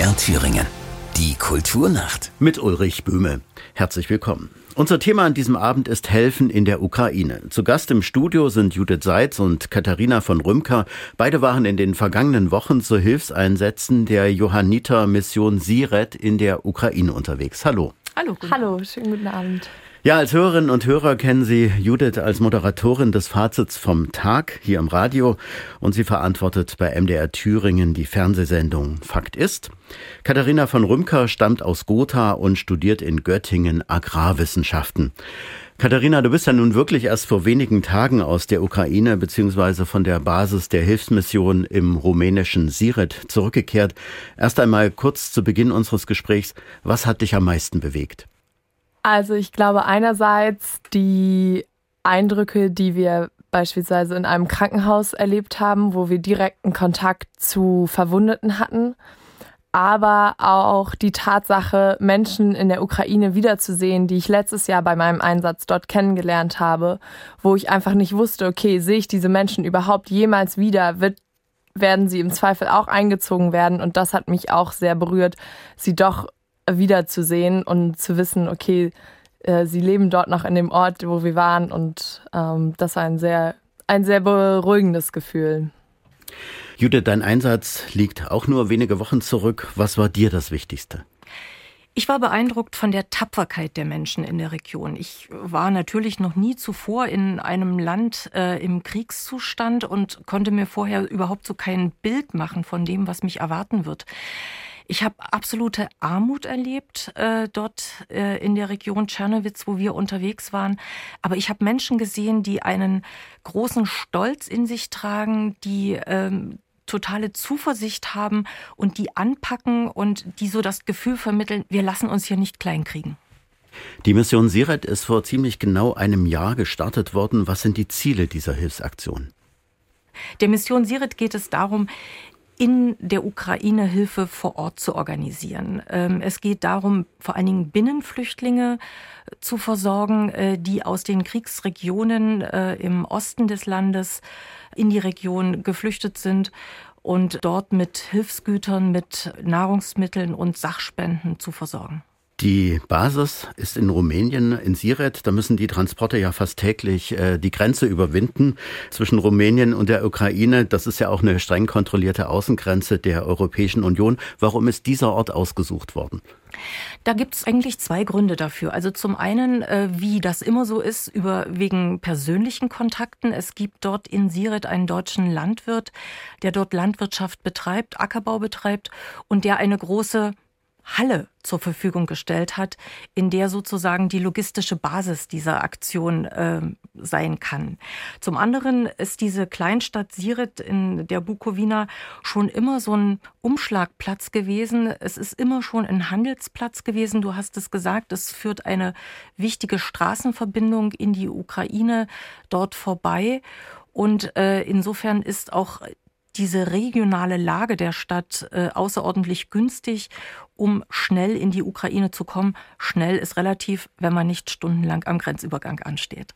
MDR Thüringen. Die Kulturnacht. Mit Ulrich Böhme. Herzlich willkommen. Unser Thema an diesem Abend ist Helfen in der Ukraine. Zu Gast im Studio sind Judith Seitz und Katharina von Rümker. Beide waren in den vergangenen Wochen zu Hilfseinsätzen der Johanniter Mission Siret in der Ukraine unterwegs. Hallo. Hallo. Hallo, schönen guten Abend. Ja, als Hörerinnen und Hörer kennen Sie Judith als Moderatorin des Fazits vom Tag hier im Radio und sie verantwortet bei MDR Thüringen die Fernsehsendung Fakt ist. Katharina von Rümker stammt aus Gotha und studiert in Göttingen Agrarwissenschaften. Katharina, du bist ja nun wirklich erst vor wenigen Tagen aus der Ukraine bzw. von der Basis der Hilfsmission im rumänischen Siret zurückgekehrt. Erst einmal kurz zu Beginn unseres Gesprächs, was hat dich am meisten bewegt? Also ich glaube einerseits die Eindrücke, die wir beispielsweise in einem Krankenhaus erlebt haben, wo wir direkten Kontakt zu Verwundeten hatten, aber auch die Tatsache, Menschen in der Ukraine wiederzusehen, die ich letztes Jahr bei meinem Einsatz dort kennengelernt habe, wo ich einfach nicht wusste, okay, sehe ich diese Menschen überhaupt jemals wieder? Wird, werden sie im Zweifel auch eingezogen werden? Und das hat mich auch sehr berührt, sie doch wiederzusehen und zu wissen, okay, äh, sie leben dort noch in dem Ort, wo wir waren und ähm, das war ein sehr, ein sehr beruhigendes Gefühl. Judith, dein Einsatz liegt auch nur wenige Wochen zurück. Was war dir das Wichtigste? Ich war beeindruckt von der Tapferkeit der Menschen in der Region. Ich war natürlich noch nie zuvor in einem Land äh, im Kriegszustand und konnte mir vorher überhaupt so kein Bild machen von dem, was mich erwarten wird. Ich habe absolute Armut erlebt äh, dort äh, in der Region Tschernowitz, wo wir unterwegs waren. Aber ich habe Menschen gesehen, die einen großen Stolz in sich tragen, die ähm, totale Zuversicht haben und die anpacken und die so das Gefühl vermitteln, wir lassen uns hier nicht kleinkriegen. Die Mission Siret ist vor ziemlich genau einem Jahr gestartet worden. Was sind die Ziele dieser Hilfsaktion? Der Mission Siret geht es darum, in der Ukraine Hilfe vor Ort zu organisieren. Ähm, es geht darum, vor allen Dingen Binnenflüchtlinge zu versorgen, äh, die aus den Kriegsregionen äh, im Osten des Landes in die Region geflüchtet sind und dort mit Hilfsgütern, mit Nahrungsmitteln und Sachspenden zu versorgen. Die Basis ist in Rumänien, in Siret. Da müssen die Transporte ja fast täglich äh, die Grenze überwinden zwischen Rumänien und der Ukraine. Das ist ja auch eine streng kontrollierte Außengrenze der Europäischen Union. Warum ist dieser Ort ausgesucht worden? Da gibt es eigentlich zwei Gründe dafür. Also zum einen, äh, wie das immer so ist, über wegen persönlichen Kontakten. Es gibt dort in Siret einen deutschen Landwirt, der dort Landwirtschaft betreibt, Ackerbau betreibt und der eine große Halle zur Verfügung gestellt hat, in der sozusagen die logistische Basis dieser Aktion äh, sein kann. Zum anderen ist diese Kleinstadt Siret in der Bukowina schon immer so ein Umschlagplatz gewesen. Es ist immer schon ein Handelsplatz gewesen. Du hast es gesagt, es führt eine wichtige Straßenverbindung in die Ukraine dort vorbei. Und äh, insofern ist auch diese regionale Lage der Stadt äh, außerordentlich günstig, um schnell in die Ukraine zu kommen. Schnell ist relativ, wenn man nicht stundenlang am Grenzübergang ansteht.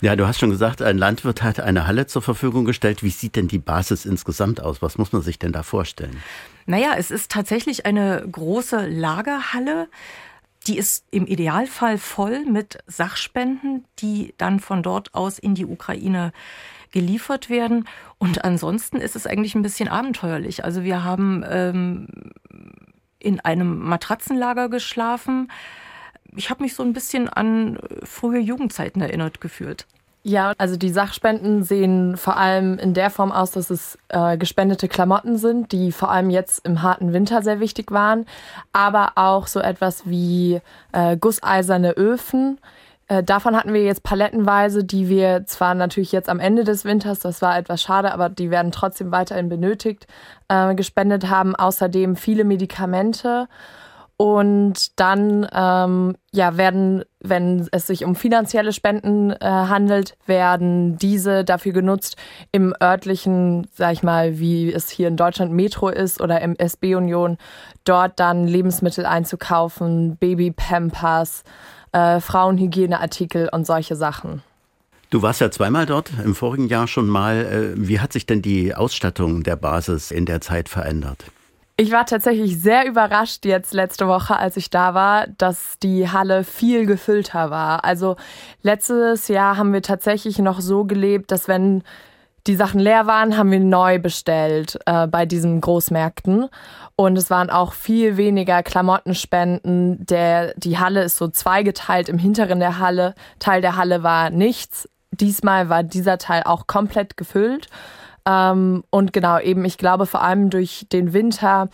Ja, du hast schon gesagt, ein Landwirt hat eine Halle zur Verfügung gestellt. Wie sieht denn die Basis insgesamt aus? Was muss man sich denn da vorstellen? Naja, es ist tatsächlich eine große Lagerhalle. Die ist im Idealfall voll mit Sachspenden, die dann von dort aus in die Ukraine geliefert werden. Und ansonsten ist es eigentlich ein bisschen abenteuerlich. Also wir haben ähm, in einem Matratzenlager geschlafen. Ich habe mich so ein bisschen an frühe Jugendzeiten erinnert gefühlt. Ja, also die Sachspenden sehen vor allem in der Form aus, dass es äh, gespendete Klamotten sind, die vor allem jetzt im harten Winter sehr wichtig waren, aber auch so etwas wie äh, gusseiserne Öfen, äh, davon hatten wir jetzt palettenweise, die wir zwar natürlich jetzt am Ende des Winters, das war etwas schade, aber die werden trotzdem weiterhin benötigt, äh, gespendet haben. Außerdem viele Medikamente. Und dann ähm, ja, werden, wenn es sich um finanzielle Spenden äh, handelt, werden diese dafür genutzt, im örtlichen, sag ich mal, wie es hier in Deutschland Metro ist oder im SB Union, dort dann Lebensmittel einzukaufen, Babypampers, äh, Frauenhygieneartikel und solche Sachen. Du warst ja zweimal dort, im vorigen Jahr schon mal. Äh, wie hat sich denn die Ausstattung der Basis in der Zeit verändert? Ich war tatsächlich sehr überrascht jetzt letzte Woche, als ich da war, dass die Halle viel gefüllter war. Also letztes Jahr haben wir tatsächlich noch so gelebt, dass wenn die Sachen leer waren, haben wir neu bestellt äh, bei diesen Großmärkten. Und es waren auch viel weniger Klamottenspenden. Der, die Halle ist so zweigeteilt. Im hinteren der Halle, Teil der Halle war nichts. Diesmal war dieser Teil auch komplett gefüllt. Ähm, und genau, eben, ich glaube, vor allem durch den Winter,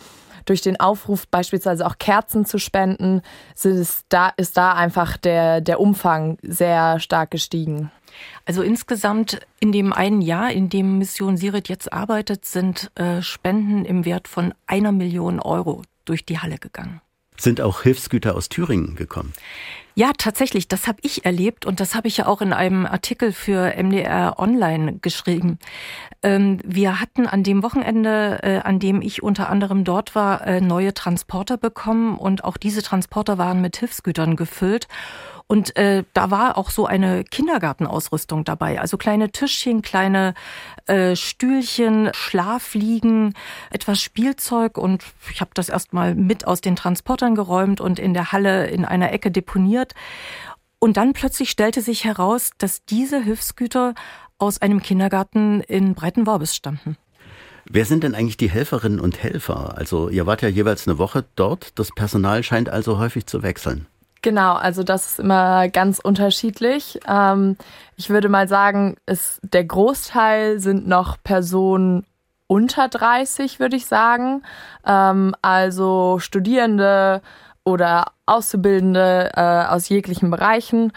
durch den Aufruf, beispielsweise auch Kerzen zu spenden, ist da, ist da einfach der, der Umfang sehr stark gestiegen. Also insgesamt in dem einen Jahr, in dem Mission Sirit jetzt arbeitet, sind äh, Spenden im Wert von einer Million Euro durch die Halle gegangen. Sind auch Hilfsgüter aus Thüringen gekommen? Ja, tatsächlich, das habe ich erlebt und das habe ich ja auch in einem Artikel für MDR Online geschrieben. Ähm, wir hatten an dem Wochenende, äh, an dem ich unter anderem dort war, äh, neue Transporter bekommen und auch diese Transporter waren mit Hilfsgütern gefüllt. Und äh, da war auch so eine Kindergartenausrüstung dabei. Also kleine Tischchen, kleine äh, Stühlchen, Schlafliegen, etwas Spielzeug. Und ich habe das erstmal mit aus den Transportern geräumt und in der Halle in einer Ecke deponiert. Und dann plötzlich stellte sich heraus, dass diese Hilfsgüter aus einem Kindergarten in Breitenworbis stammten. Wer sind denn eigentlich die Helferinnen und Helfer? Also ihr wart ja jeweils eine Woche dort. Das Personal scheint also häufig zu wechseln. Genau, also das ist immer ganz unterschiedlich. Ähm, ich würde mal sagen, ist, der Großteil sind noch Personen unter 30, würde ich sagen. Ähm, also Studierende oder Auszubildende äh, aus jeglichen Bereichen.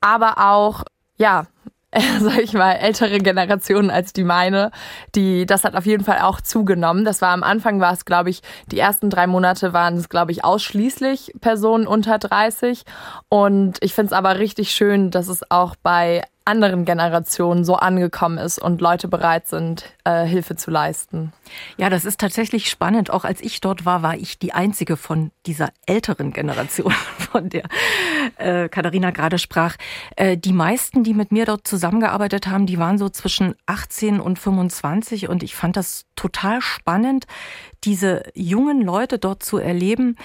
Aber auch, ja, sag ich mal, ältere Generationen als die meine, die, das hat auf jeden Fall auch zugenommen. Das war am Anfang war es, glaube ich, die ersten drei Monate waren es, glaube ich, ausschließlich Personen unter 30. Und ich finde es aber richtig schön, dass es auch bei anderen Generationen so angekommen ist und Leute bereit sind, äh, Hilfe zu leisten. Ja, das ist tatsächlich spannend. Auch als ich dort war, war ich die einzige von dieser älteren Generation, von der äh, Katharina gerade sprach. Äh, die meisten, die mit mir dort zusammengearbeitet haben, die waren so zwischen 18 und 25 und ich fand das total spannend, diese jungen Leute dort zu erleben,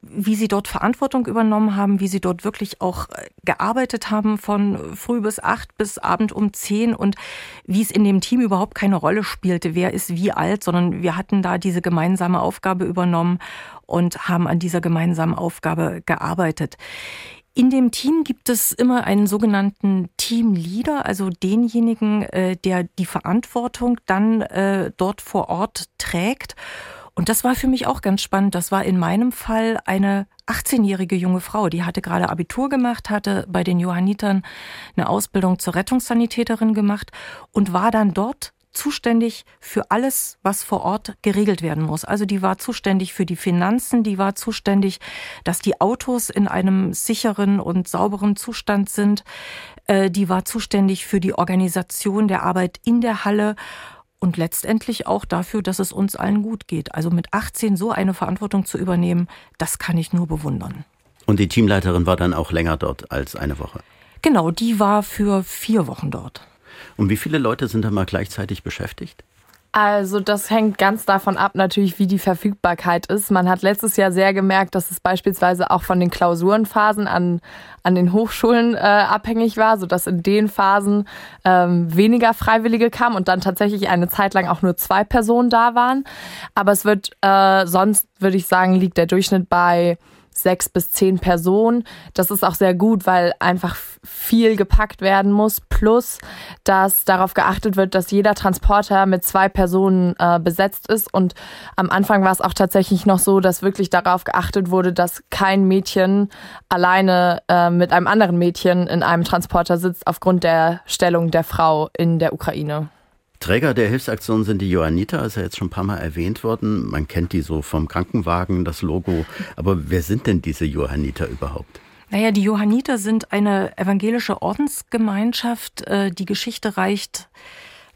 wie sie dort Verantwortung übernommen haben, wie sie dort wirklich auch äh, gearbeitet haben von früh bis acht bis Abend um zehn und wie es in dem Team überhaupt keine Rolle spielte, wer ist wie alt, sondern wir hatten da diese gemeinsame Aufgabe übernommen und haben an dieser gemeinsamen Aufgabe gearbeitet. In dem Team gibt es immer einen sogenannten Teamleader, also denjenigen, äh, der die Verantwortung dann äh, dort vor Ort trägt. Und das war für mich auch ganz spannend. Das war in meinem Fall eine 18-jährige junge Frau, die hatte gerade Abitur gemacht, hatte bei den Johannitern eine Ausbildung zur Rettungssanitäterin gemacht und war dann dort zuständig für alles, was vor Ort geregelt werden muss. Also die war zuständig für die Finanzen, die war zuständig, dass die Autos in einem sicheren und sauberen Zustand sind. Äh, die war zuständig für die Organisation der Arbeit in der Halle und letztendlich auch dafür, dass es uns allen gut geht. Also mit 18 so eine Verantwortung zu übernehmen, das kann ich nur bewundern. Und die Teamleiterin war dann auch länger dort als eine Woche? Genau, die war für vier Wochen dort. Und wie viele Leute sind da mal gleichzeitig beschäftigt? Also das hängt ganz davon ab natürlich, wie die Verfügbarkeit ist. Man hat letztes Jahr sehr gemerkt, dass es beispielsweise auch von den Klausurenphasen an, an den Hochschulen äh, abhängig war, sodass in den Phasen ähm, weniger Freiwillige kamen und dann tatsächlich eine Zeit lang auch nur zwei Personen da waren. Aber es wird äh, sonst, würde ich sagen, liegt der Durchschnitt bei sechs bis zehn Personen. Das ist auch sehr gut, weil einfach viel gepackt werden muss. Plus, dass darauf geachtet wird, dass jeder Transporter mit zwei Personen äh, besetzt ist. Und am Anfang war es auch tatsächlich noch so, dass wirklich darauf geachtet wurde, dass kein Mädchen alleine äh, mit einem anderen Mädchen in einem Transporter sitzt, aufgrund der Stellung der Frau in der Ukraine. Träger der Hilfsaktion sind die Johanniter, ist ja jetzt schon ein paar Mal erwähnt worden. Man kennt die so vom Krankenwagen, das Logo. Aber wer sind denn diese Johanniter überhaupt? Naja, die Johanniter sind eine evangelische Ordensgemeinschaft. Äh, die Geschichte reicht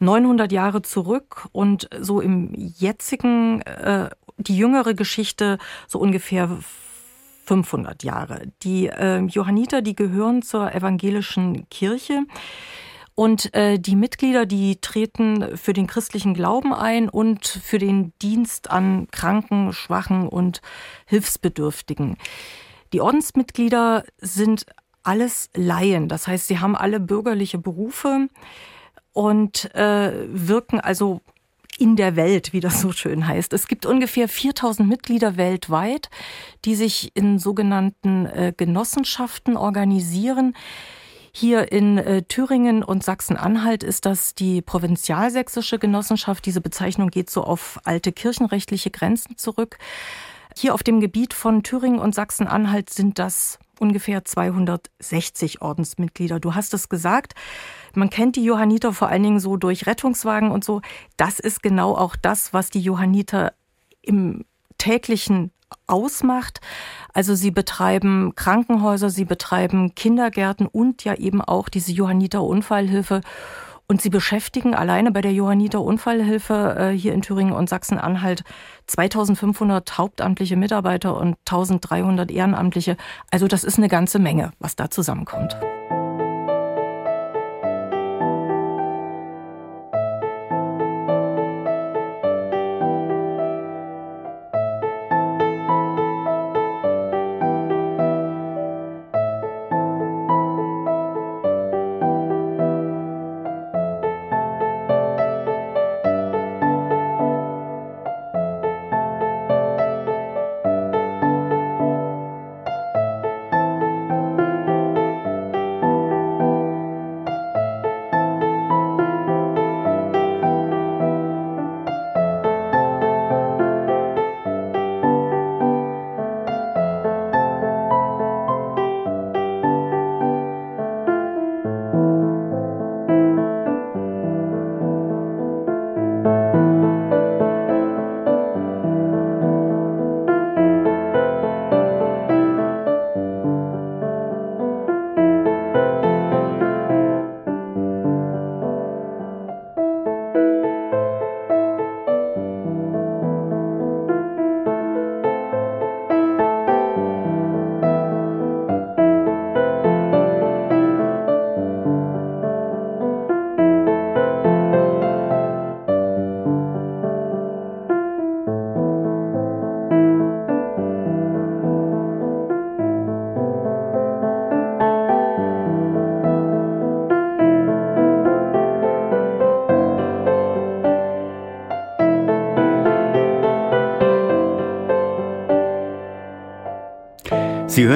900 Jahre zurück und so im jetzigen, äh, die jüngere Geschichte so ungefähr 500 Jahre. Die äh, Johanniter, die gehören zur evangelischen Kirche. Und äh, die Mitglieder, die treten für den christlichen Glauben ein und für den Dienst an Kranken, Schwachen und Hilfsbedürftigen. Die Ordensmitglieder sind alles Laien, das heißt, sie haben alle bürgerliche Berufe und äh, wirken also in der Welt, wie das so schön heißt. Es gibt ungefähr 4000 Mitglieder weltweit, die sich in sogenannten äh, Genossenschaften organisieren. Hier in äh, Thüringen und Sachsen-Anhalt ist das die provinzialsächsische Genossenschaft. Diese Bezeichnung geht so auf alte kirchenrechtliche Grenzen zurück. Hier auf dem Gebiet von Thüringen und Sachsen-Anhalt sind das ungefähr 260 Ordensmitglieder. Du hast es gesagt, man kennt die Johanniter vor allen Dingen so durch Rettungswagen und so. Das ist genau auch das, was die Johanniter im täglichen ausmacht. Also sie betreiben Krankenhäuser, sie betreiben Kindergärten und ja eben auch diese Johanniter Unfallhilfe. Und sie beschäftigen alleine bei der Johanniter Unfallhilfe äh, hier in Thüringen und Sachsen-Anhalt 2500 hauptamtliche Mitarbeiter und 1300 Ehrenamtliche. Also das ist eine ganze Menge, was da zusammenkommt.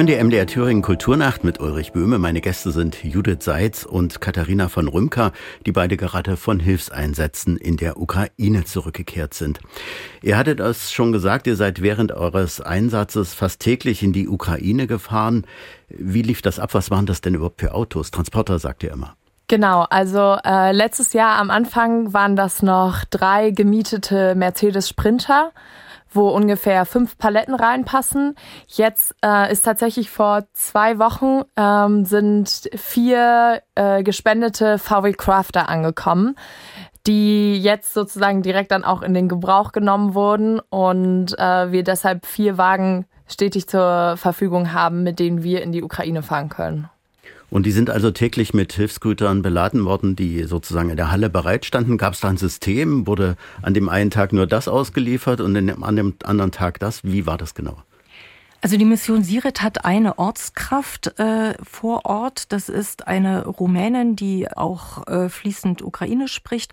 Hören die MDR Thüringen Kulturnacht mit Ulrich Böhme. Meine Gäste sind Judith Seitz und Katharina von Rümker, die beide gerade von Hilfseinsätzen in der Ukraine zurückgekehrt sind. Ihr hattet es schon gesagt, ihr seid während eures Einsatzes fast täglich in die Ukraine gefahren. Wie lief das ab? Was waren das denn überhaupt für Autos? Transporter sagt ihr immer. Genau, also äh, letztes Jahr am Anfang waren das noch drei gemietete Mercedes Sprinter wo ungefähr fünf Paletten reinpassen. Jetzt äh, ist tatsächlich vor zwei Wochen ähm, sind vier äh, gespendete VW Crafter angekommen, die jetzt sozusagen direkt dann auch in den Gebrauch genommen wurden und äh, wir deshalb vier Wagen stetig zur Verfügung haben, mit denen wir in die Ukraine fahren können. Und die sind also täglich mit Hilfsgütern beladen worden, die sozusagen in der Halle bereitstanden. Gab es da ein System? Wurde an dem einen Tag nur das ausgeliefert und an dem anderen Tag das? Wie war das genau? Also die Mission Siret hat eine Ortskraft äh, vor Ort. Das ist eine Rumänin, die auch äh, fließend Ukrainisch spricht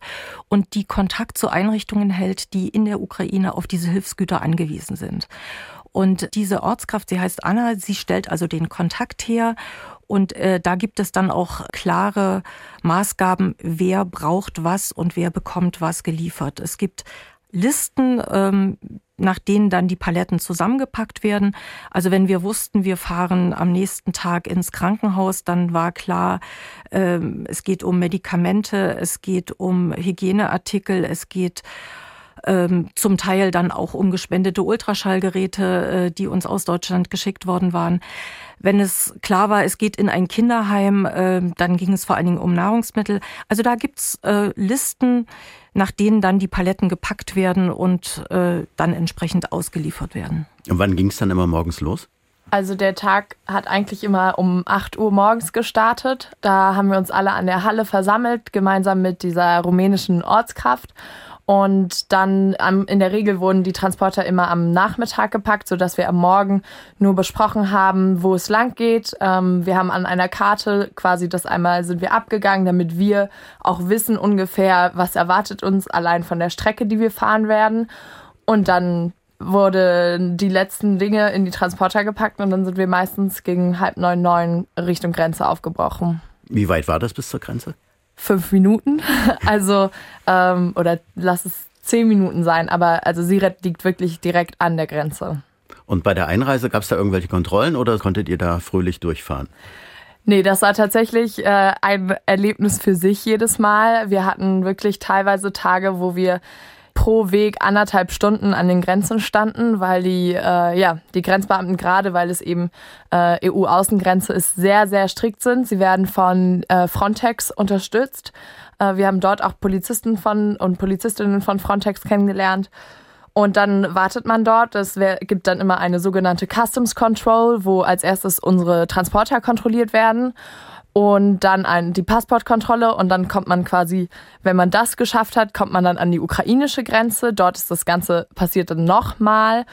und die Kontakt zu Einrichtungen hält, die in der Ukraine auf diese Hilfsgüter angewiesen sind. Und diese Ortskraft, sie heißt Anna, sie stellt also den Kontakt her und äh, da gibt es dann auch klare Maßgaben, wer braucht was und wer bekommt was geliefert. Es gibt Listen, ähm, nach denen dann die Paletten zusammengepackt werden. Also wenn wir wussten, wir fahren am nächsten Tag ins Krankenhaus, dann war klar, ähm, es geht um Medikamente, es geht um Hygieneartikel, es geht ähm, zum Teil dann auch um gespendete Ultraschallgeräte, äh, die uns aus Deutschland geschickt worden waren. Wenn es klar war, es geht in ein Kinderheim, äh, dann ging es vor allen Dingen um Nahrungsmittel. Also da gibt's äh, Listen, nach denen dann die Paletten gepackt werden und äh, dann entsprechend ausgeliefert werden. Und wann ging es dann immer morgens los? Also der Tag hat eigentlich immer um 8 Uhr morgens gestartet. Da haben wir uns alle an der Halle versammelt, gemeinsam mit dieser rumänischen Ortskraft. Und dann am, in der Regel wurden die Transporter immer am Nachmittag gepackt, sodass wir am Morgen nur besprochen haben, wo es lang geht. Ähm, wir haben an einer Karte quasi das einmal sind wir abgegangen, damit wir auch wissen ungefähr, was erwartet uns allein von der Strecke, die wir fahren werden. Und dann wurden die letzten Dinge in die Transporter gepackt und dann sind wir meistens gegen halb neun, neun Richtung Grenze aufgebrochen. Wie weit war das bis zur Grenze? Fünf Minuten. Also, ähm, oder lass es zehn Minuten sein, aber also Siret liegt wirklich direkt an der Grenze. Und bei der Einreise gab es da irgendwelche Kontrollen oder konntet ihr da fröhlich durchfahren? Nee, das war tatsächlich äh, ein Erlebnis für sich jedes Mal. Wir hatten wirklich teilweise Tage, wo wir pro Weg anderthalb Stunden an den Grenzen standen, weil die, äh, ja, die Grenzbeamten gerade, weil es eben äh, EU-Außengrenze ist, sehr, sehr strikt sind. Sie werden von äh, Frontex unterstützt. Äh, wir haben dort auch Polizisten von und Polizistinnen von Frontex kennengelernt. Und dann wartet man dort. Es gibt dann immer eine sogenannte Customs Control, wo als erstes unsere Transporter kontrolliert werden und dann ein, die Passportkontrolle und dann kommt man quasi, wenn man das geschafft hat, kommt man dann an die ukrainische Grenze. Dort ist das Ganze passiert dann nochmal,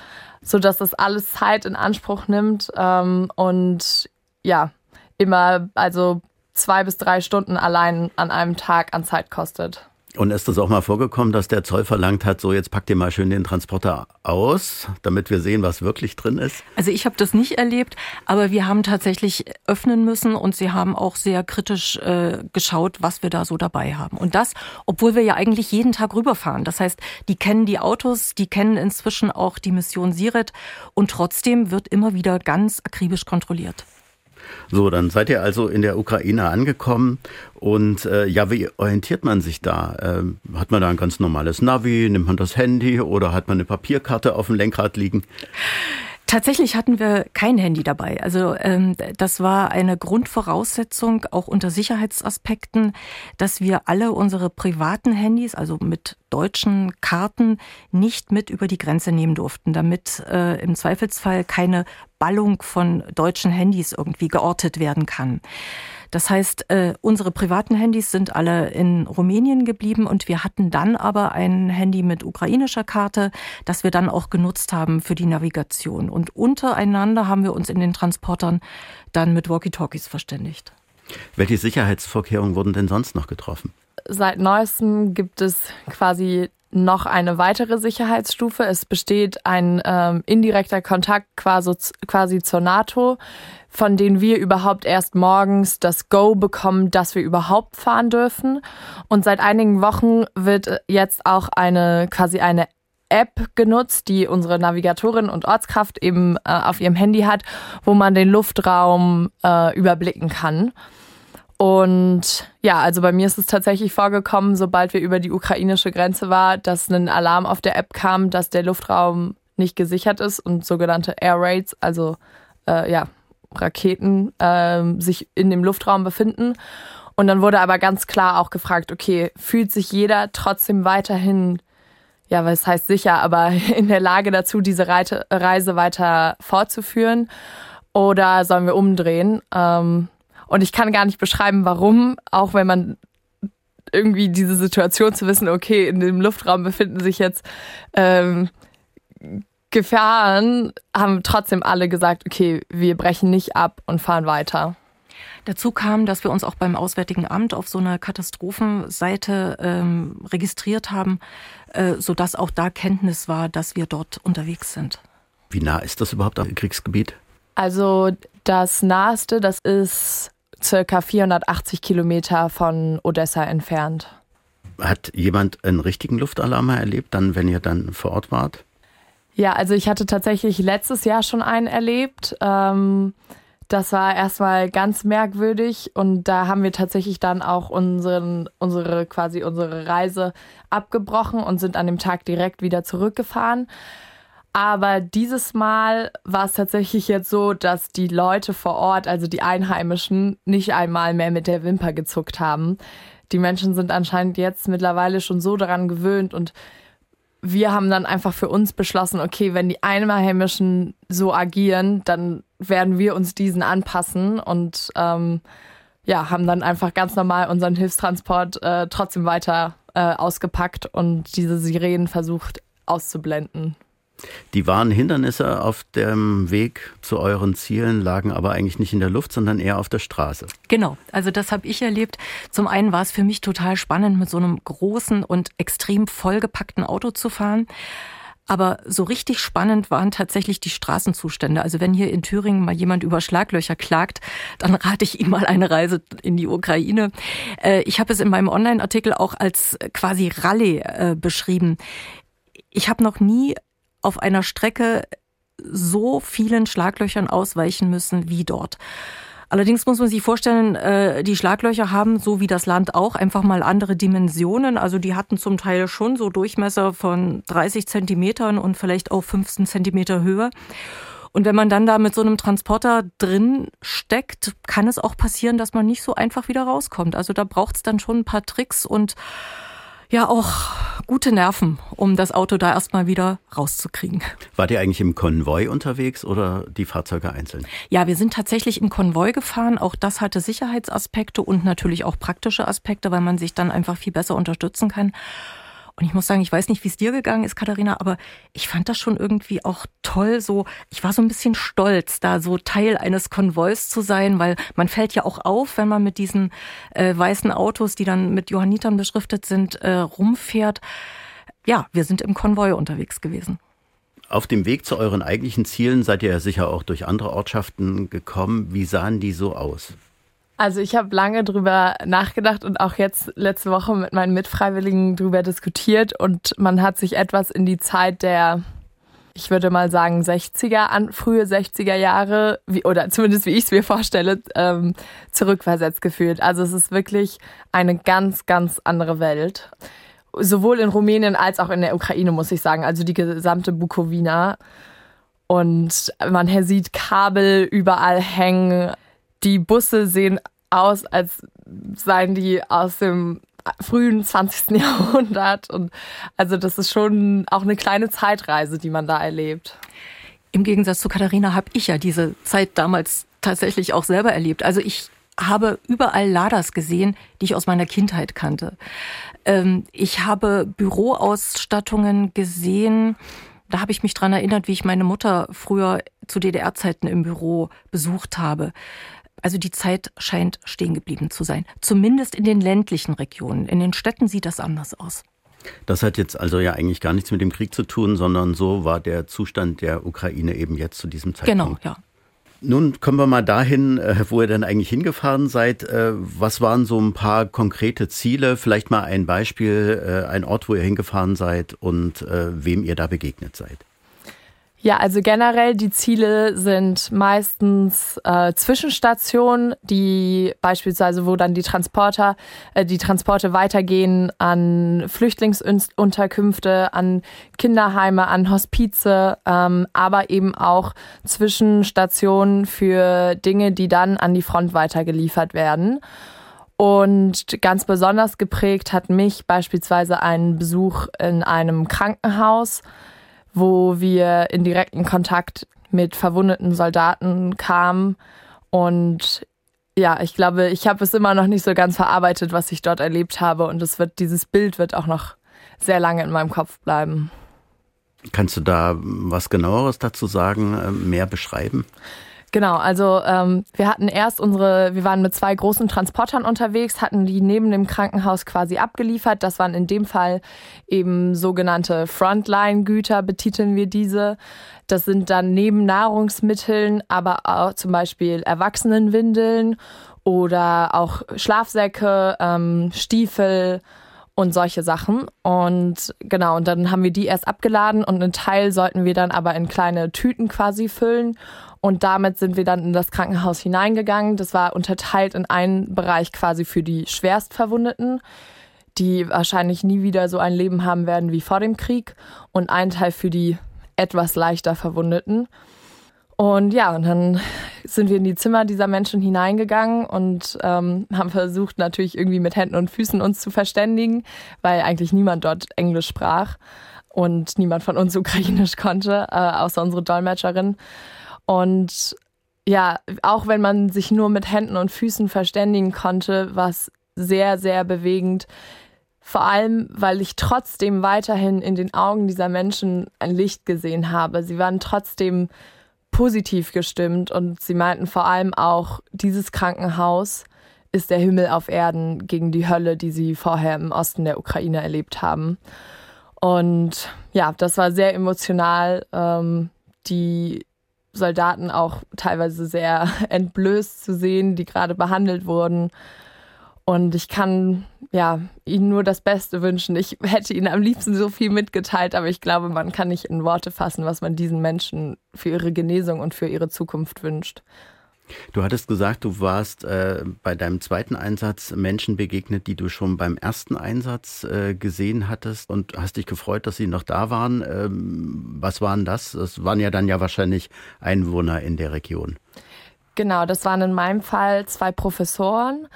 sodass das alles Zeit in Anspruch nimmt ähm, und ja, immer also zwei bis drei Stunden allein an einem Tag an Zeit kostet. Und ist das auch mal vorgekommen, dass der Zoll verlangt hat, so jetzt packt ihr mal schön den Transporter aus, damit wir sehen, was wirklich drin ist? Also ich habe das nicht erlebt, aber wir haben tatsächlich öffnen müssen und sie haben auch sehr kritisch äh, geschaut, was wir da so dabei haben. Und das, obwohl wir ja eigentlich jeden Tag rüberfahren. Das heißt, die kennen die Autos, die kennen inzwischen auch die Mission Siret und trotzdem wird immer wieder ganz akribisch kontrolliert. So, dann seid ihr also in der Ukraine angekommen und äh, ja, wie orientiert man sich da? Ähm, hat man da ein ganz normales Navi? Nimmt man das Handy oder hat man eine Papierkarte auf dem Lenkrad liegen? Tatsächlich hatten wir kein Handy dabei. Also ähm, das war eine Grundvoraussetzung, auch unter Sicherheitsaspekten, dass wir alle unsere privaten Handys, also mit deutschen Karten, nicht mit über die Grenze nehmen durften, damit äh, im Zweifelsfall keine Ballung von deutschen Handys irgendwie geortet werden kann. Das heißt, äh, unsere privaten Handys sind alle in Rumänien geblieben und wir hatten dann aber ein Handy mit ukrainischer Karte, das wir dann auch genutzt haben für die Navigation. Und untereinander haben wir uns in den Transportern dann mit Walkie-Talkies verständigt. Welche Sicherheitsvorkehrungen wurden denn sonst noch getroffen? Seit neuestem gibt es quasi noch eine weitere Sicherheitsstufe. Es besteht ein ähm, indirekter Kontakt quasi, quasi zur NATO, von denen wir überhaupt erst morgens das Go bekommen, dass wir überhaupt fahren dürfen. Und seit einigen Wochen wird jetzt auch eine quasi eine App genutzt, die unsere Navigatorin und Ortskraft eben äh, auf ihrem Handy hat, wo man den Luftraum äh, überblicken kann. Und ja, also bei mir ist es tatsächlich vorgekommen, sobald wir über die ukrainische Grenze war, dass ein Alarm auf der App kam, dass der Luftraum nicht gesichert ist und sogenannte Air Raids, also äh, ja, Raketen, äh, sich in dem Luftraum befinden. Und dann wurde aber ganz klar auch gefragt, okay, fühlt sich jeder trotzdem weiterhin, ja, was heißt sicher, aber in der Lage dazu, diese Reise weiter fortzuführen? Oder sollen wir umdrehen? Ähm, und ich kann gar nicht beschreiben, warum, auch wenn man irgendwie diese Situation zu wissen, okay, in dem Luftraum befinden sich jetzt ähm, Gefahren, haben trotzdem alle gesagt, okay, wir brechen nicht ab und fahren weiter. Dazu kam, dass wir uns auch beim Auswärtigen Amt auf so einer Katastrophenseite ähm, registriert haben, äh, sodass auch da Kenntnis war, dass wir dort unterwegs sind. Wie nah ist das überhaupt am Kriegsgebiet? Also das naheste, das ist circa 480 Kilometer von Odessa entfernt. Hat jemand einen richtigen Luftalarm erlebt, dann, wenn ihr dann vor Ort wart? Ja, also ich hatte tatsächlich letztes Jahr schon einen erlebt. Ähm, das war erstmal ganz merkwürdig und da haben wir tatsächlich dann auch unseren, unsere quasi unsere Reise abgebrochen und sind an dem Tag direkt wieder zurückgefahren. Aber dieses Mal war es tatsächlich jetzt so, dass die Leute vor Ort, also die Einheimischen, nicht einmal mehr mit der Wimper gezuckt haben. Die Menschen sind anscheinend jetzt mittlerweile schon so daran gewöhnt und wir haben dann einfach für uns beschlossen, okay, wenn die Einheimischen so agieren, dann werden wir uns diesen anpassen und ähm, ja, haben dann einfach ganz normal unseren Hilfstransport äh, trotzdem weiter äh, ausgepackt und diese Sirenen versucht auszublenden. Die wahren Hindernisse auf dem Weg zu euren Zielen lagen aber eigentlich nicht in der Luft, sondern eher auf der Straße. Genau, also das habe ich erlebt. Zum einen war es für mich total spannend, mit so einem großen und extrem vollgepackten Auto zu fahren. Aber so richtig spannend waren tatsächlich die Straßenzustände. Also wenn hier in Thüringen mal jemand über Schlaglöcher klagt, dann rate ich ihm mal eine Reise in die Ukraine. Äh, ich habe es in meinem Online-Artikel auch als quasi Rallye äh, beschrieben. Ich habe noch nie auf einer Strecke so vielen Schlaglöchern ausweichen müssen wie dort. Allerdings muss man sich vorstellen, äh, die Schlaglöcher haben, so wie das Land auch, einfach mal andere Dimensionen. Also die hatten zum Teil schon so Durchmesser von 30 Zentimetern und vielleicht auch 15 Zentimeter Höhe. Und wenn man dann da mit so einem Transporter drin steckt, kann es auch passieren, dass man nicht so einfach wieder rauskommt. Also da braucht es dann schon ein paar Tricks und ja auch gute Nerven, um das Auto da erstmal wieder rauszukriegen. Wart ihr eigentlich im Konvoi unterwegs oder die Fahrzeuge einzeln? Ja, wir sind tatsächlich im Konvoi gefahren. Auch das hatte Sicherheitsaspekte und natürlich auch praktische Aspekte, weil man sich dann einfach viel besser unterstützen kann. Und ich muss sagen, ich weiß nicht, wie es dir gegangen ist, Katharina, aber ich fand das schon irgendwie auch toll. So, ich war so ein bisschen stolz, da so Teil eines Konvois zu sein, weil man fällt ja auch auf, wenn man mit diesen äh, weißen Autos, die dann mit Johannitern beschriftet sind, äh, rumfährt. Ja, wir sind im Konvoi unterwegs gewesen. Auf dem Weg zu euren eigentlichen Zielen seid ihr ja sicher auch durch andere Ortschaften gekommen. Wie sahen die so aus? Also ich habe lange drüber nachgedacht und auch jetzt letzte Woche mit meinen Mitfreiwilligen drüber diskutiert und man hat sich etwas in die Zeit der, ich würde mal sagen, 60er, an, frühe 60er Jahre, wie, oder zumindest wie ich es mir vorstelle, ähm, zurückversetzt gefühlt. Also es ist wirklich eine ganz, ganz andere Welt. Sowohl in Rumänien als auch in der Ukraine, muss ich sagen. Also die gesamte Bukowina. Und man sieht Kabel überall hängen die Busse sehen aus, als seien die aus dem frühen 20. Jahrhundert. Und also das ist schon auch eine kleine Zeitreise, die man da erlebt. Im Gegensatz zu Katharina habe ich ja diese Zeit damals tatsächlich auch selber erlebt. Also ich habe überall Laders gesehen, die ich aus meiner Kindheit kannte. Ähm, ich habe Büroausstattungen gesehen. Da habe ich mich dran erinnert, wie ich meine Mutter früher zu DDR-Zeiten im Büro besucht habe. Also die Zeit scheint stehen geblieben zu sein. Zumindest in den ländlichen Regionen. In den Städten sieht das anders aus. Das hat jetzt also ja eigentlich gar nichts mit dem Krieg zu tun, sondern so war der Zustand der Ukraine eben jetzt zu diesem Zeitpunkt. Genau, ja. Nun kommen wir mal dahin, äh, wo ihr denn eigentlich hingefahren seid. Äh, was waren so ein paar konkrete Ziele? Vielleicht mal ein Beispiel, äh, ein Ort, wo ihr hingefahren seid und wem ihr da begegnet seid. Ja, also generell die Ziele sind meistens äh, Zwischenstationen, die beispielsweise, wo dann die Transporter, äh, die Transporte weitergehen an Flüchtlingsunterkünfte, an Kinderheime, an Hospize, ähm, aber eben auch Zwischenstationen für Dinge, die dann an die Front weitergeliefert werden. Und ganz besonders geprägt hat mich beispielsweise ein Besuch in einem Krankenhaus wo wir in direkten Kontakt mit verwundeten Soldaten kamen. Und ja, ich glaube, ich habe es immer noch nicht so ganz verarbeitet, was ich dort erlebt habe. Und es wird, dieses Bild wird auch noch sehr lange in meinem Kopf bleiben. Kannst du da was genaueres dazu sagen, äh, mehr beschreiben? Genau, also ähm, wir hatten erst unsere, wir waren mit zwei großen Transportern unterwegs, hatten die neben dem Krankenhaus quasi abgeliefert. Das waren in dem Fall eben sogenannte Frontline-Güter, betiteln wir diese. Das sind dann neben Nahrungsmitteln, aber auch zum Beispiel Erwachsenenwindeln oder auch Schlafsäcke, ähm, Stiefel und solche Sachen. Und genau, und dann haben wir die erst abgeladen und einen Teil sollten wir dann aber in kleine Tüten quasi füllen und damit sind wir dann in das Krankenhaus hineingegangen. Das war unterteilt in einen Bereich quasi für die Schwerstverwundeten, die wahrscheinlich nie wieder so ein Leben haben werden wie vor dem Krieg. Und einen Teil für die etwas leichter Verwundeten. Und ja, und dann sind wir in die Zimmer dieser Menschen hineingegangen und ähm, haben versucht, natürlich irgendwie mit Händen und Füßen uns zu verständigen, weil eigentlich niemand dort Englisch sprach und niemand von uns Ukrainisch konnte, äh, außer unsere Dolmetscherin. Und ja, auch wenn man sich nur mit Händen und Füßen verständigen konnte, war es sehr, sehr bewegend. Vor allem, weil ich trotzdem weiterhin in den Augen dieser Menschen ein Licht gesehen habe. Sie waren trotzdem positiv gestimmt und sie meinten vor allem auch, dieses Krankenhaus ist der Himmel auf Erden gegen die Hölle, die sie vorher im Osten der Ukraine erlebt haben. Und ja, das war sehr emotional. Ähm, die Soldaten auch teilweise sehr entblößt zu sehen, die gerade behandelt wurden. Und ich kann ja ihnen nur das Beste wünschen. Ich hätte ihnen am liebsten so viel mitgeteilt, aber ich glaube, man kann nicht in Worte fassen, was man diesen Menschen für ihre Genesung und für ihre Zukunft wünscht. Du hattest gesagt, du warst äh, bei deinem zweiten Einsatz Menschen begegnet, die du schon beim ersten Einsatz äh, gesehen hattest und hast dich gefreut, dass sie noch da waren. Ähm, was waren das? Das waren ja dann ja wahrscheinlich Einwohner in der Region. Genau, das waren in meinem Fall zwei Professoren,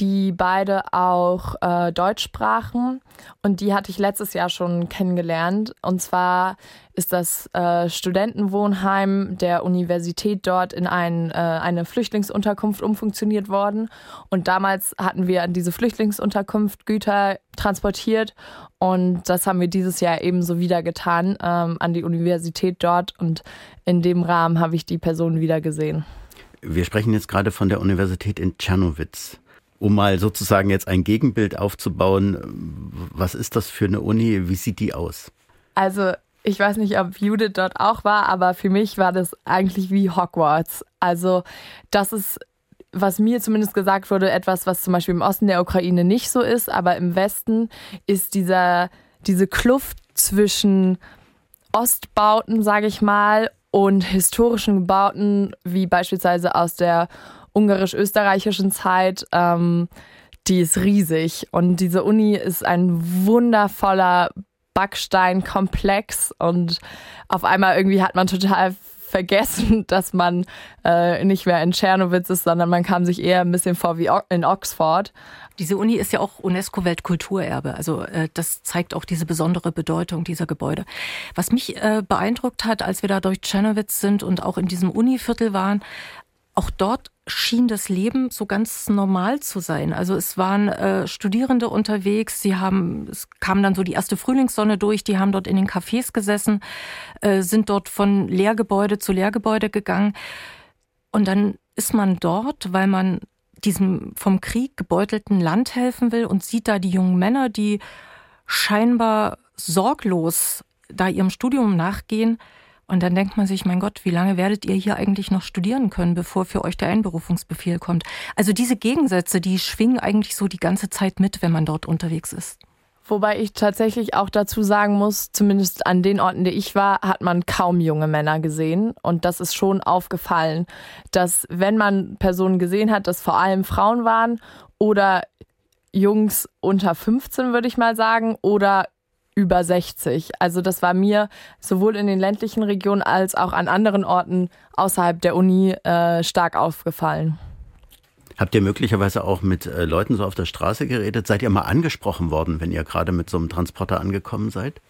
die beide auch äh, Deutsch sprachen. Und die hatte ich letztes Jahr schon kennengelernt. Und zwar ist das äh, Studentenwohnheim der Universität dort in ein, äh, eine Flüchtlingsunterkunft umfunktioniert worden. Und damals hatten wir an diese Flüchtlingsunterkunft Güter transportiert. Und das haben wir dieses Jahr ebenso wieder getan ähm, an die Universität dort. Und in dem Rahmen habe ich die Person wieder gesehen. Wir sprechen jetzt gerade von der Universität in Tschernowitz. Um mal sozusagen jetzt ein Gegenbild aufzubauen, was ist das für eine Uni? Wie sieht die aus? Also ich weiß nicht, ob Judith dort auch war, aber für mich war das eigentlich wie Hogwarts. Also das ist, was mir zumindest gesagt wurde, etwas, was zum Beispiel im Osten der Ukraine nicht so ist, aber im Westen ist dieser, diese Kluft zwischen Ostbauten, sage ich mal, und historischen Bauten, wie beispielsweise aus der ungarisch-österreichischen Zeit, ähm, die ist riesig. Und diese Uni ist ein wundervoller Backsteinkomplex. Und auf einmal irgendwie hat man total vergessen, dass man äh, nicht mehr in Tschernowitz ist, sondern man kam sich eher ein bisschen vor wie in Oxford. Diese Uni ist ja auch UNESCO-Weltkulturerbe. Also äh, das zeigt auch diese besondere Bedeutung dieser Gebäude. Was mich äh, beeindruckt hat, als wir da durch Tschernowitz sind und auch in diesem Univiertel waren, auch dort schien das Leben so ganz normal zu sein. Also es waren äh, Studierende unterwegs, sie haben, es kam dann so die erste Frühlingssonne durch, die haben dort in den Cafés gesessen, äh, sind dort von Lehrgebäude zu Lehrgebäude gegangen. Und dann ist man dort, weil man diesem vom Krieg gebeutelten Land helfen will und sieht da die jungen Männer, die scheinbar sorglos da ihrem Studium nachgehen und dann denkt man sich, mein Gott, wie lange werdet ihr hier eigentlich noch studieren können, bevor für euch der Einberufungsbefehl kommt? Also diese Gegensätze, die schwingen eigentlich so die ganze Zeit mit, wenn man dort unterwegs ist. Wobei ich tatsächlich auch dazu sagen muss, zumindest an den Orten, die ich war, hat man kaum junge Männer gesehen. Und das ist schon aufgefallen, dass wenn man Personen gesehen hat, dass vor allem Frauen waren oder Jungs unter 15, würde ich mal sagen, oder über 60. Also das war mir sowohl in den ländlichen Regionen als auch an anderen Orten außerhalb der Uni äh, stark aufgefallen. Habt ihr möglicherweise auch mit äh, Leuten so auf der Straße geredet? Seid ihr mal angesprochen worden, wenn ihr gerade mit so einem Transporter angekommen seid?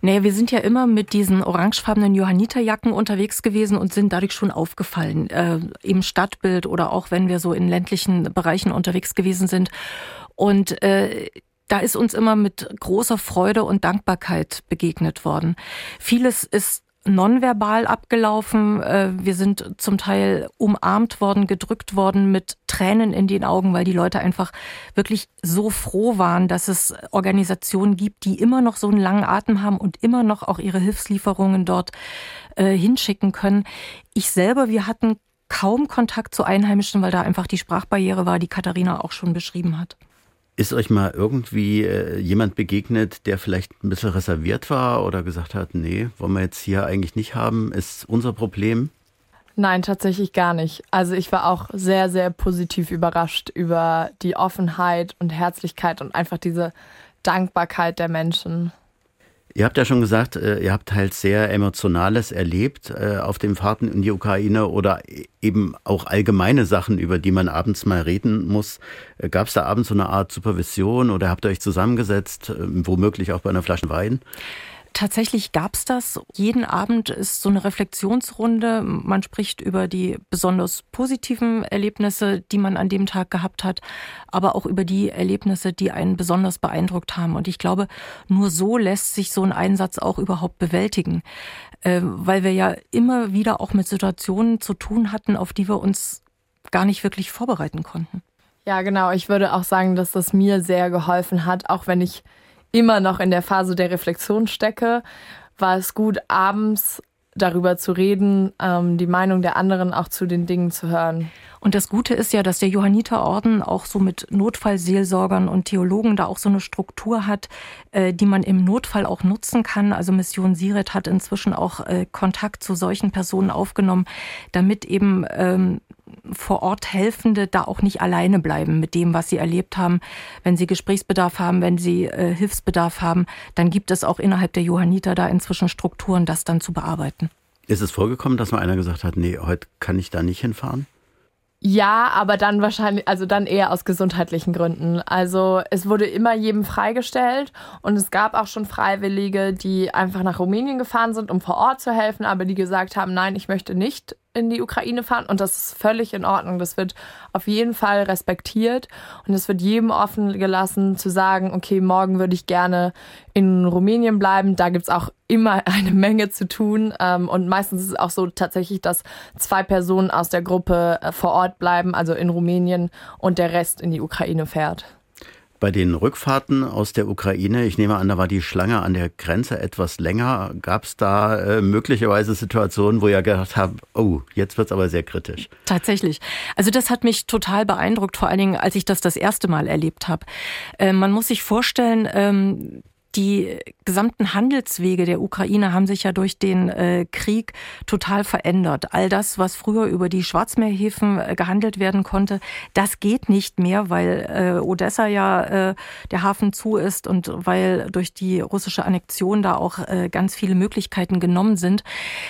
Naja, wir sind ja immer mit diesen orangefarbenen Johanniterjacken unterwegs gewesen und sind dadurch schon aufgefallen äh, im Stadtbild oder auch wenn wir so in ländlichen Bereichen unterwegs gewesen sind. Und äh, da ist uns immer mit großer Freude und Dankbarkeit begegnet worden. Vieles ist nonverbal abgelaufen. Äh, wir sind zum Teil umarmt worden, gedrückt worden mit Tränen in den Augen, weil die Leute einfach wirklich so froh waren, dass es Organisationen gibt, die immer noch so einen langen Atem haben und immer noch auch ihre Hilfslieferungen dort äh, hinschicken können. Ich selber, wir hatten kaum Kontakt zu Einheimischen, weil da einfach die Sprachbarriere war, die Katharina auch schon beschrieben hat. Ist euch mal irgendwie äh, jemand begegnet, der vielleicht ein bisschen reserviert war oder gesagt hat, nee, wollen wir jetzt hier eigentlich nicht haben, ist unser Problem? Nein, tatsächlich gar nicht. Also ich war auch sehr, sehr positiv überrascht über die Offenheit und Herzlichkeit und einfach diese Dankbarkeit der Menschen. Ihr habt ja schon gesagt, äh, ihr habt halt sehr Emotionales erlebt äh, auf den Fahrten in die Ukraine oder e-, eben auch allgemeine Sachen, über die man abends mal reden muss. Äh, Gab es da abends so eine Art Supervision oder habt ihr euch zusammengesetzt, womöglich auch bei einer Flasche Wein? Tatsächlich gab es das. Jeden Abend ist so eine Reflexionsrunde. Man spricht über die besonders positiven Erlebnisse, die man an dem Tag gehabt hat, aber auch über die Erlebnisse, die einen besonders beeindruckt haben. Und ich glaube, nur so lässt sich so ein Einsatz auch überhaupt bewältigen, äh, weil wir ja immer wieder auch mit Situationen zu tun hatten, auf die wir uns gar nicht wirklich vorbereiten konnten. Ja, genau. Ich würde auch sagen, dass das mir sehr geholfen hat, auch wenn ich immer noch in der Phase der Reflexion stecke, war es gut, abends darüber zu reden, ähm, die Meinung der anderen auch zu den Dingen zu hören. Und das Gute ist ja, dass der Johanniterorden auch so mit Notfallseelsorgern und Theologen da auch so eine Struktur hat, äh, die man im Notfall auch nutzen kann. Also Mission Siret hat inzwischen auch äh, Kontakt zu solchen Personen aufgenommen, damit eben ähm, vor Ort Helfende da auch nicht alleine bleiben mit dem, was sie erlebt haben. Wenn sie Gesprächsbedarf haben, wenn sie äh, Hilfsbedarf haben, dann gibt es auch innerhalb der Johanniter da inzwischen Strukturen, das dann zu bearbeiten. Ist es vorgekommen, dass mal einer gesagt hat, nee, heute kann ich da nicht hinfahren? Ja, aber dann wahrscheinlich, also dann eher aus gesundheitlichen Gründen. Also es wurde immer jedem freigestellt und es gab auch schon Freiwillige, die einfach nach Rumänien gefahren sind, um vor Ort zu helfen, aber die gesagt haben, nein, ich möchte nicht in die Ukraine fahren und das ist völlig in Ordnung. Das wird auf jeden Fall respektiert und es wird jedem offen gelassen zu sagen, okay, morgen würde ich gerne in Rumänien bleiben. Da gibt's auch immer eine Menge zu tun ähm, und meistens ist es auch so tatsächlich, dass zwei Personen aus der Gruppe äh, vor Ort bleiben, also in Rumänien und der Rest in die Ukraine fährt. Bei den Rückfahrten aus der Ukraine, ich nehme an, da war die Schlange an der Grenze etwas länger. Gab es da äh, möglicherweise Situationen, wo ihr gedacht habt, oh, jetzt wird es aber sehr kritisch? Tatsächlich. Also das hat mich total beeindruckt, vor allen Dingen, als ich das das erste Mal erlebt habe. Äh, man muss sich vorstellen, ähm, die gesamten Handelswege der Ukraine haben sich ja durch den äh, Krieg total verändert. All das, was früher über die Schwarzmeerhäfen äh, gehandelt werden konnte, das geht nicht mehr, weil äh, Odessa ja äh, der Hafen zu ist und weil durch die russische Annexion da auch äh, ganz viele Möglichkeiten genommen sind.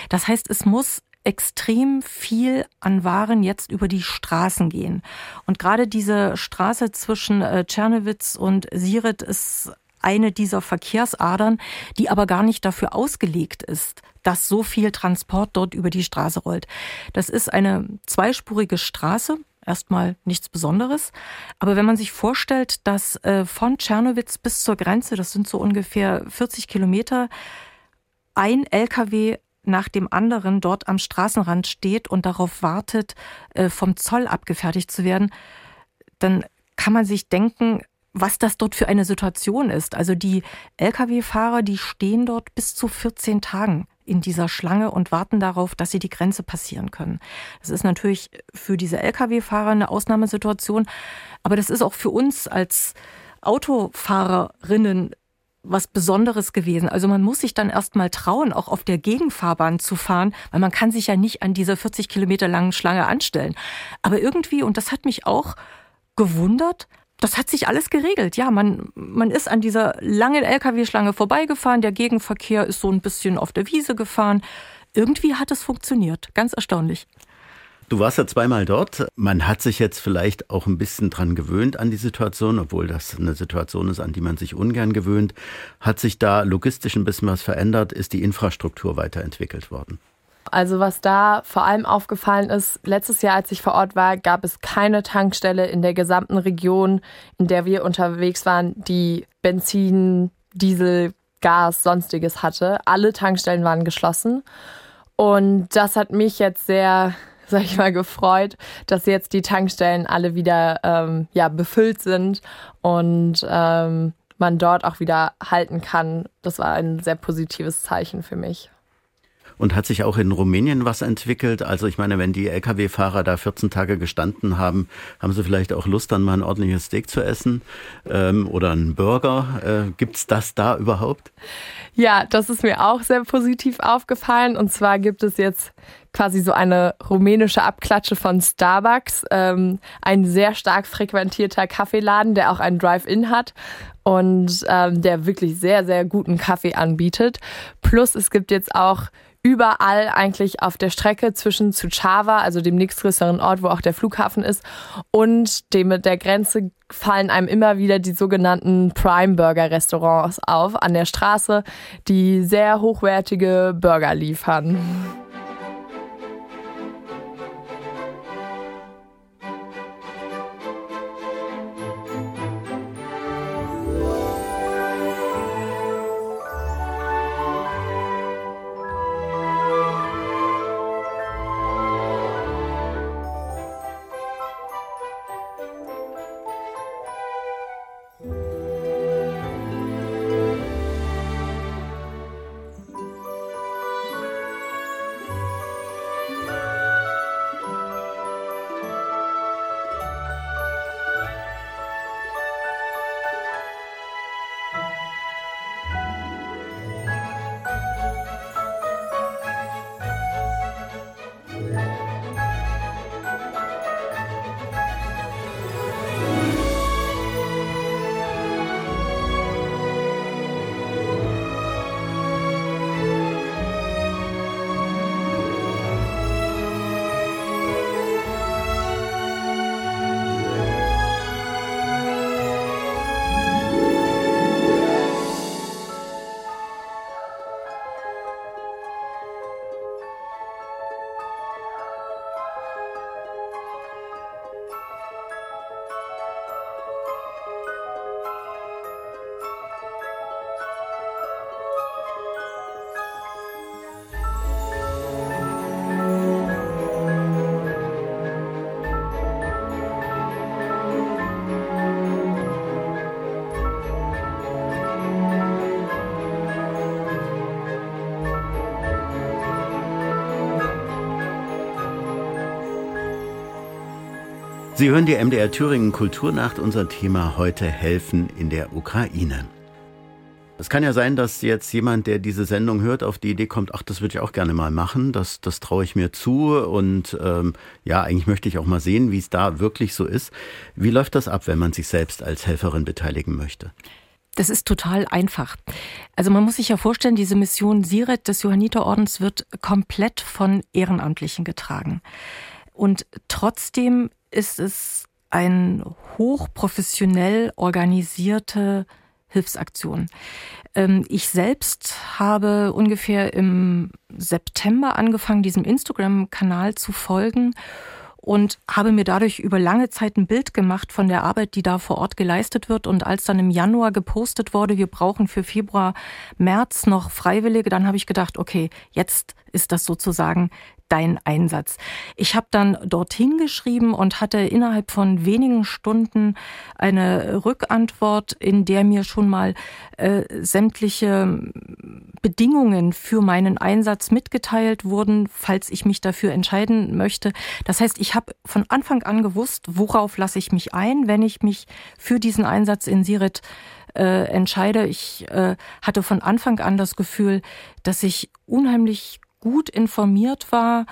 Das heißt, es muss extrem viel an Waren jetzt über die Straßen gehen. Und gerade diese Straße zwischen äh, Tschernowitz und Siret ist eine dieser Verkehrsadern, die aber gar nicht dafür ausgelegt ist, dass so viel Transport dort über die Straße rollt. Das ist eine zweispurige Straße, erstmal nichts Besonderes. Aber wenn man sich vorstellt, dass äh, von Tschernowitz bis zur Grenze, das sind so ungefähr 40 Kilometer, ein LKW nach dem anderen dort am Straßenrand steht und darauf wartet, äh, vom Zoll abgefertigt zu werden, dann kann man sich denken, was das dort für eine Situation ist. Also die Lkw-Fahrer, die stehen dort bis zu 14 Tagen in dieser Schlange und warten darauf, dass sie die Grenze passieren können. Das ist natürlich für diese Lkw-Fahrer eine Ausnahmesituation, aber das ist auch für uns als Autofahrerinnen was Besonderes gewesen. Also man muss sich dann erst mal trauen, auch auf der Gegenfahrbahn zu fahren, weil man kann sich ja nicht an dieser 40 Kilometer langen Schlange anstellen. Aber irgendwie, und das hat mich auch gewundert, das hat sich alles geregelt. Ja, man, man ist an dieser langen Lkw-Schlange vorbeigefahren. Der Gegenverkehr ist so ein bisschen auf der Wiese gefahren. Irgendwie hat es funktioniert. Ganz erstaunlich. Du warst ja zweimal dort. Man hat sich jetzt vielleicht auch ein bisschen dran gewöhnt an die Situation, obwohl das eine Situation ist, an die man sich ungern gewöhnt. Hat sich da logistisch ein bisschen was verändert? Ist die Infrastruktur weiterentwickelt worden? Also was da vor allem aufgefallen ist, letztes Jahr, als ich vor Ort war, gab es keine Tankstelle in der gesamten Region, in der wir unterwegs waren, die Benzin, Diesel, Gas, sonstiges hatte. Alle Tankstellen waren geschlossen. Und das hat mich jetzt sehr, sag ich mal, gefreut, dass jetzt die Tankstellen alle wieder ähm, ja, befüllt sind und ähm, man dort auch wieder halten kann. Das war ein sehr positives Zeichen für mich. Und hat sich auch in Rumänien was entwickelt? Also ich meine, wenn die Lkw-Fahrer da 14 Tage gestanden haben, haben sie vielleicht auch Lust, dann mal ein ordentliches Steak zu essen ähm, oder einen Burger. Äh, gibt's das da überhaupt? Ja, das ist mir auch sehr positiv aufgefallen. Und zwar gibt es jetzt quasi so eine rumänische Abklatsche von Starbucks, ähm, ein sehr stark frequentierter Kaffeeladen, der auch einen Drive-In hat und ähm, der wirklich sehr, sehr guten Kaffee anbietet. Plus es gibt jetzt auch überall eigentlich auf der Strecke zwischen Suceava, also dem nächstgrößeren Ort, wo auch der Flughafen ist, und dem der Grenze fallen einem immer wieder die sogenannten Prime Burger Restaurants auf an der Straße, die sehr hochwertige Burger liefern. Sie hören die MDR Thüringen Kulturnacht. Unser Thema heute helfen in der Ukraine. Es kann ja sein, dass jetzt jemand, der diese Sendung hört, auf die Idee kommt, ach, das würde ich auch gerne mal machen, das, das traue ich mir zu und ähm, ja, eigentlich möchte ich auch mal sehen, wie es da wirklich so ist. Wie läuft das ab, wenn man sich selbst als Helferin beteiligen möchte? Das ist total einfach. Also man muss sich ja vorstellen, diese Mission Siret des Johanniterordens wird komplett von Ehrenamtlichen getragen. Und trotzdem ist es eine hochprofessionell organisierte Hilfsaktion. Ähm, ich selbst habe ungefähr im September angefangen, diesem Instagram-Kanal zu folgen und habe mir dadurch über lange Zeit ein Bild gemacht von der Arbeit, die da vor Ort geleistet wird. Und als dann im Januar gepostet wurde, wir brauchen für Februar, März noch Freiwillige, dann habe ich gedacht, okay, jetzt ist das sozusagen dein Einsatz. Ich habe dann dorthin geschrieben und hatte innerhalb von wenigen Stunden eine Rückantwort, in der mir schon mal äh, sämtliche Bedingungen für meinen Einsatz mitgeteilt wurden, falls ich mich dafür entscheiden möchte. Das heißt, ich habe von Anfang an gewusst, worauf lasse ich mich ein, wenn ich mich für diesen Einsatz in Siret äh, entscheide. Ich äh, hatte von Anfang an das Gefühl, dass ich unheimlich gut informiert war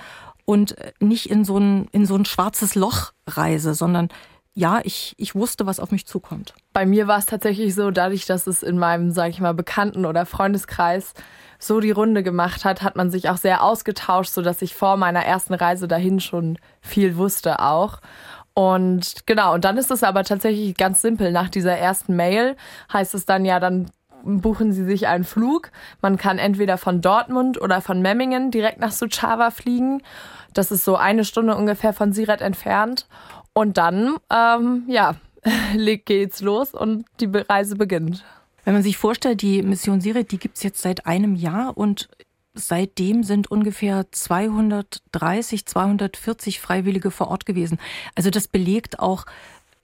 und nicht in so ein, in so ein schwarzes Loch reise, sondern ja, ich, ich wusste, was auf mich zukommt. Bei mir war es tatsächlich so, dadurch, dass es in meinem, sage ich mal, Bekannten- oder Freundeskreis so die Runde gemacht hat, hat man sich auch sehr ausgetauscht, sodass ich vor meiner ersten Reise dahin schon viel wusste auch. Und genau, und dann ist es aber tatsächlich ganz simpel. Nach dieser ersten Mail heißt es dann ja, dann buchen Sie sich einen Flug. Man kann entweder von Dortmund oder von Memmingen direkt nach Suceava fliegen. Das ist so eine Stunde ungefähr von Siret entfernt. Und dann, ähm, ja, geht's los und die Reise beginnt. Wenn man sich vorstellt, die Mission Siret, die gibt's jetzt seit einem Jahr und seitdem sind ungefähr 230, 240 Freiwillige vor Ort gewesen. Also das belegt auch,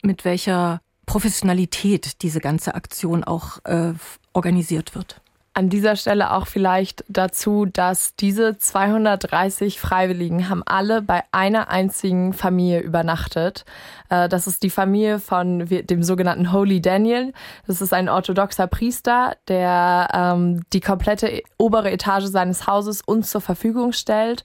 mit welcher Professionalität diese ganze Aktion auch äh, organisiert wird. an dieser Stelle auch vielleicht dazu, dass diese 230 Freiwilligen haben alle bei einer einzigen Familie übernachtet. Äh, das ist die Familie von dem sogenannten Holy Daniel. Das ist ein orthodoxer Priester, der ähm, die komplette obere Etage seines Hauses uns zur Verfügung stellt,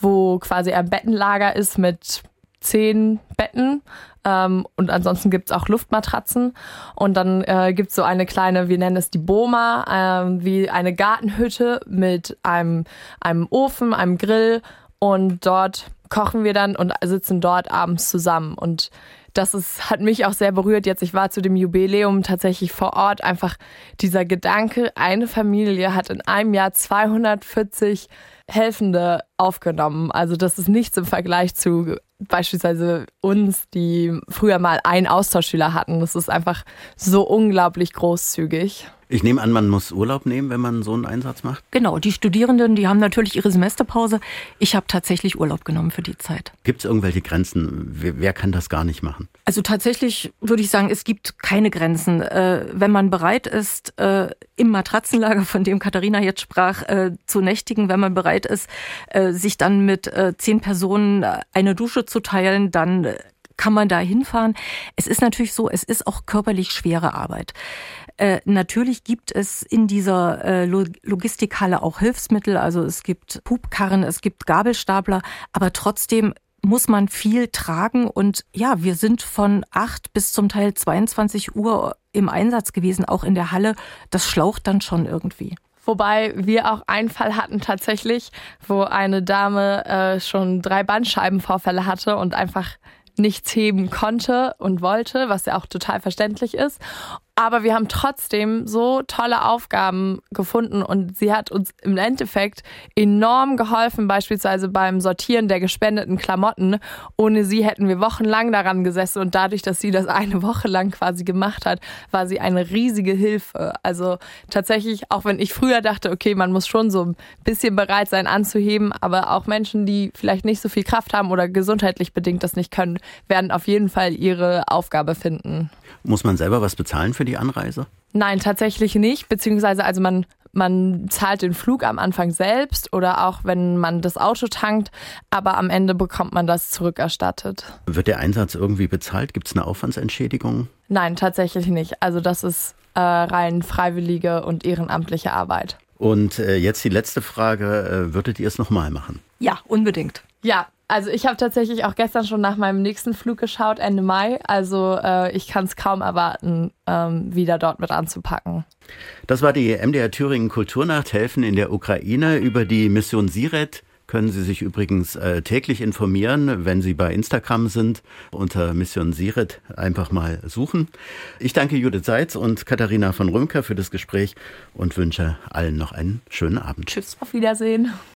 wo quasi ein Bettenlager ist mit zehn Betten ähm, und ansonsten gibt's auch Luftmatratzen. Und dann äh, gibt's so eine kleine, wir nennen es die Boma, ähm, wie eine Gartenhütte mit einem, einem Ofen, einem Grill. Und dort kochen wir dann und sitzen dort abends zusammen. Und das ist, hat mich auch sehr berührt. Jetzt, ich war zu dem Jubiläum tatsächlich vor Ort. Einfach dieser Gedanke, eine Familie hat in einem Jahr 240 Helfende aufgenommen. Also das ist nichts im Vergleich zu beispielsweise uns, die früher mal einen Austauschschüler hatten. Das ist einfach so unglaublich großzügig. Ich nehme an, man muss Urlaub nehmen, wenn man so einen Einsatz macht? Genau, die Studierenden, die haben natürlich ihre Semesterpause. Ich habe tatsächlich Urlaub genommen für die Zeit. Gibt es irgendwelche Grenzen? Wer, wer, kann das gar nicht machen? Also tatsächlich würde ich sagen, es gibt keine Grenzen. Äh, wenn man bereit ist, äh, im Matratzenlager, von dem Katharina jetzt sprach, äh, zu nächtigen, wenn man bereit ist, äh, sich dann mit äh, zehn Personen eine Dusche zu teilen, dann kann man da hinfahren. Es ist natürlich so, es ist auch körperlich schwere Arbeit. Äh, natürlich gibt es in dieser äh, Logistikhalle auch Hilfsmittel, also es gibt Pupkarren, es gibt Gabelstapler, aber trotzdem muss man viel tragen und ja, wir sind von acht bis zum Teil 22 Uhr im Einsatz gewesen, auch in der Halle. Das schlaucht dann schon irgendwie. Wobei wir auch einen Fall hatten tatsächlich, wo eine Dame äh, schon drei Bandscheibenvorfälle hatte und einfach nichts heben konnte und wollte, was ja auch total verständlich ist. Aber wir haben trotzdem so tolle Aufgaben gefunden und sie hat uns im Endeffekt enorm geholfen, beispielsweise beim Sortieren der gespendeten Klamotten. Ohne sie hätten wir wochenlang daran gesessen und dadurch, dass sie das eine Woche lang quasi gemacht hat, war sie eine riesige Hilfe. Also tatsächlich, auch wenn ich früher dachte, okay, man muss schon so ein bisschen bereit sein anzuheben, aber auch Menschen, die vielleicht nicht so viel Kraft haben oder gesundheitlich bedingt das nicht können, werden auf jeden Fall ihre Aufgabe finden. Muss man selber was bezahlen für die Anreise? Nein, tatsächlich nicht. Beziehungsweise, also man, man zahlt den Flug am Anfang selbst oder auch wenn man das Auto tankt, aber am Ende bekommt man das zurückerstattet. Wird der Einsatz irgendwie bezahlt? Gibt es eine Aufwandsentschädigung? Nein, tatsächlich nicht. Also das ist äh, rein freiwillige und ehrenamtliche Arbeit. Und äh, jetzt die letzte Frage, äh, würdet ihr es nochmal machen? Ja, unbedingt. Ja, also ich habe tatsächlich auch gestern schon nach meinem nächsten Flug geschaut, Ende Mai. Also äh, ich kann es kaum erwarten, ähm, wieder dort mit anzupacken. Das war die MDR Thüringen Kulturnacht Helfen in der Ukraine über die Mission Siret können Sie sich übrigens äh, täglich informieren, wenn Sie bei Instagram sind, unter Mission Siret einfach mal suchen. Ich danke Judith Seitz und Katharina von Römker für das Gespräch und wünsche allen noch einen schönen Abend. Tschüss, auf Wiedersehen.